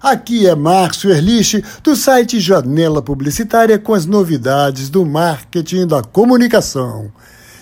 Aqui é Márcio Erlich, do site Janela Publicitária, com as novidades do marketing da comunicação.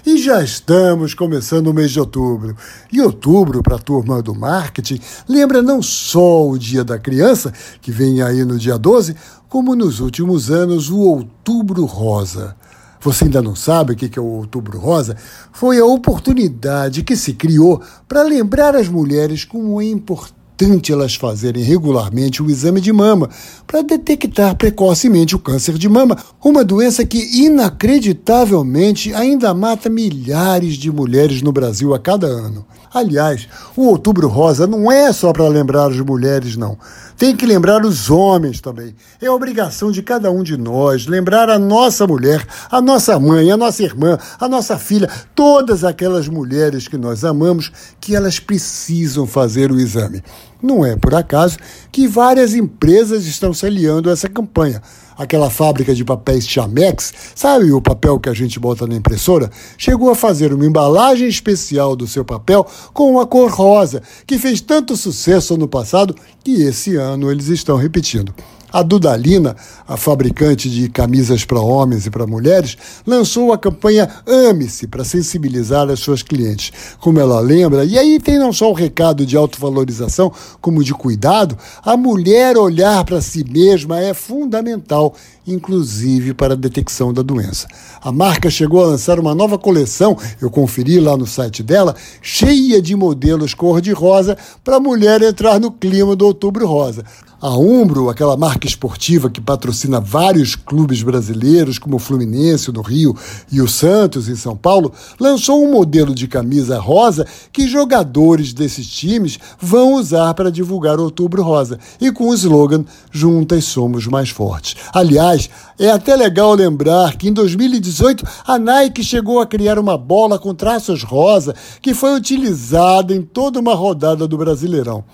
E já estamos começando o mês de outubro. E outubro, para a turma do marketing, lembra não só o Dia da Criança, que vem aí no dia 12, como nos últimos anos o Outubro Rosa. Você ainda não sabe o que é o Outubro Rosa? Foi a oportunidade que se criou para lembrar as mulheres como é importante importante elas fazerem regularmente o exame de mama para detectar precocemente o câncer de mama, uma doença que inacreditavelmente ainda mata milhares de mulheres no Brasil a cada ano. Aliás, o Outubro Rosa não é só para lembrar as mulheres, não. Tem que lembrar os homens também. É obrigação de cada um de nós lembrar a nossa mulher, a nossa mãe, a nossa irmã, a nossa filha, todas aquelas mulheres que nós amamos, que elas precisam fazer o exame. Não é por acaso que várias empresas estão se aliando a essa campanha. Aquela fábrica de papéis Chamex, sabe o papel que a gente bota na impressora? Chegou a fazer uma embalagem especial do seu papel com a cor rosa, que fez tanto sucesso no passado que esse ano eles estão repetindo. A Dudalina, a fabricante de camisas para homens e para mulheres, lançou a campanha Ame-se para sensibilizar as suas clientes. Como ela lembra, e aí tem não só o recado de autovalorização, como de cuidado, a mulher olhar para si mesma é fundamental, inclusive para a detecção da doença. A marca chegou a lançar uma nova coleção, eu conferi lá no site dela, cheia de modelos cor-de-rosa para a mulher entrar no clima do Outubro Rosa. A Umbro, aquela marca esportiva que patrocina vários clubes brasileiros, como o Fluminense no Rio e o Santos em São Paulo, lançou um modelo de camisa rosa que jogadores desses times vão usar para divulgar o Outubro Rosa e com o slogan Juntas somos mais fortes. Aliás, é até legal lembrar que em 2018 a Nike chegou a criar uma bola com traços rosa que foi utilizada em toda uma rodada do Brasileirão.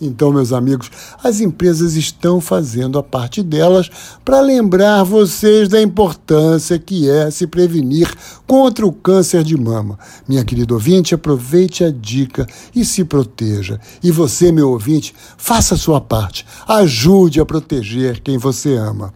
Então, meus amigos, as empresas estão fazendo a parte delas para lembrar vocês da importância que é se prevenir contra o câncer de mama. Minha querida ouvinte, aproveite a dica e se proteja. E você, meu ouvinte, faça a sua parte. Ajude a proteger quem você ama.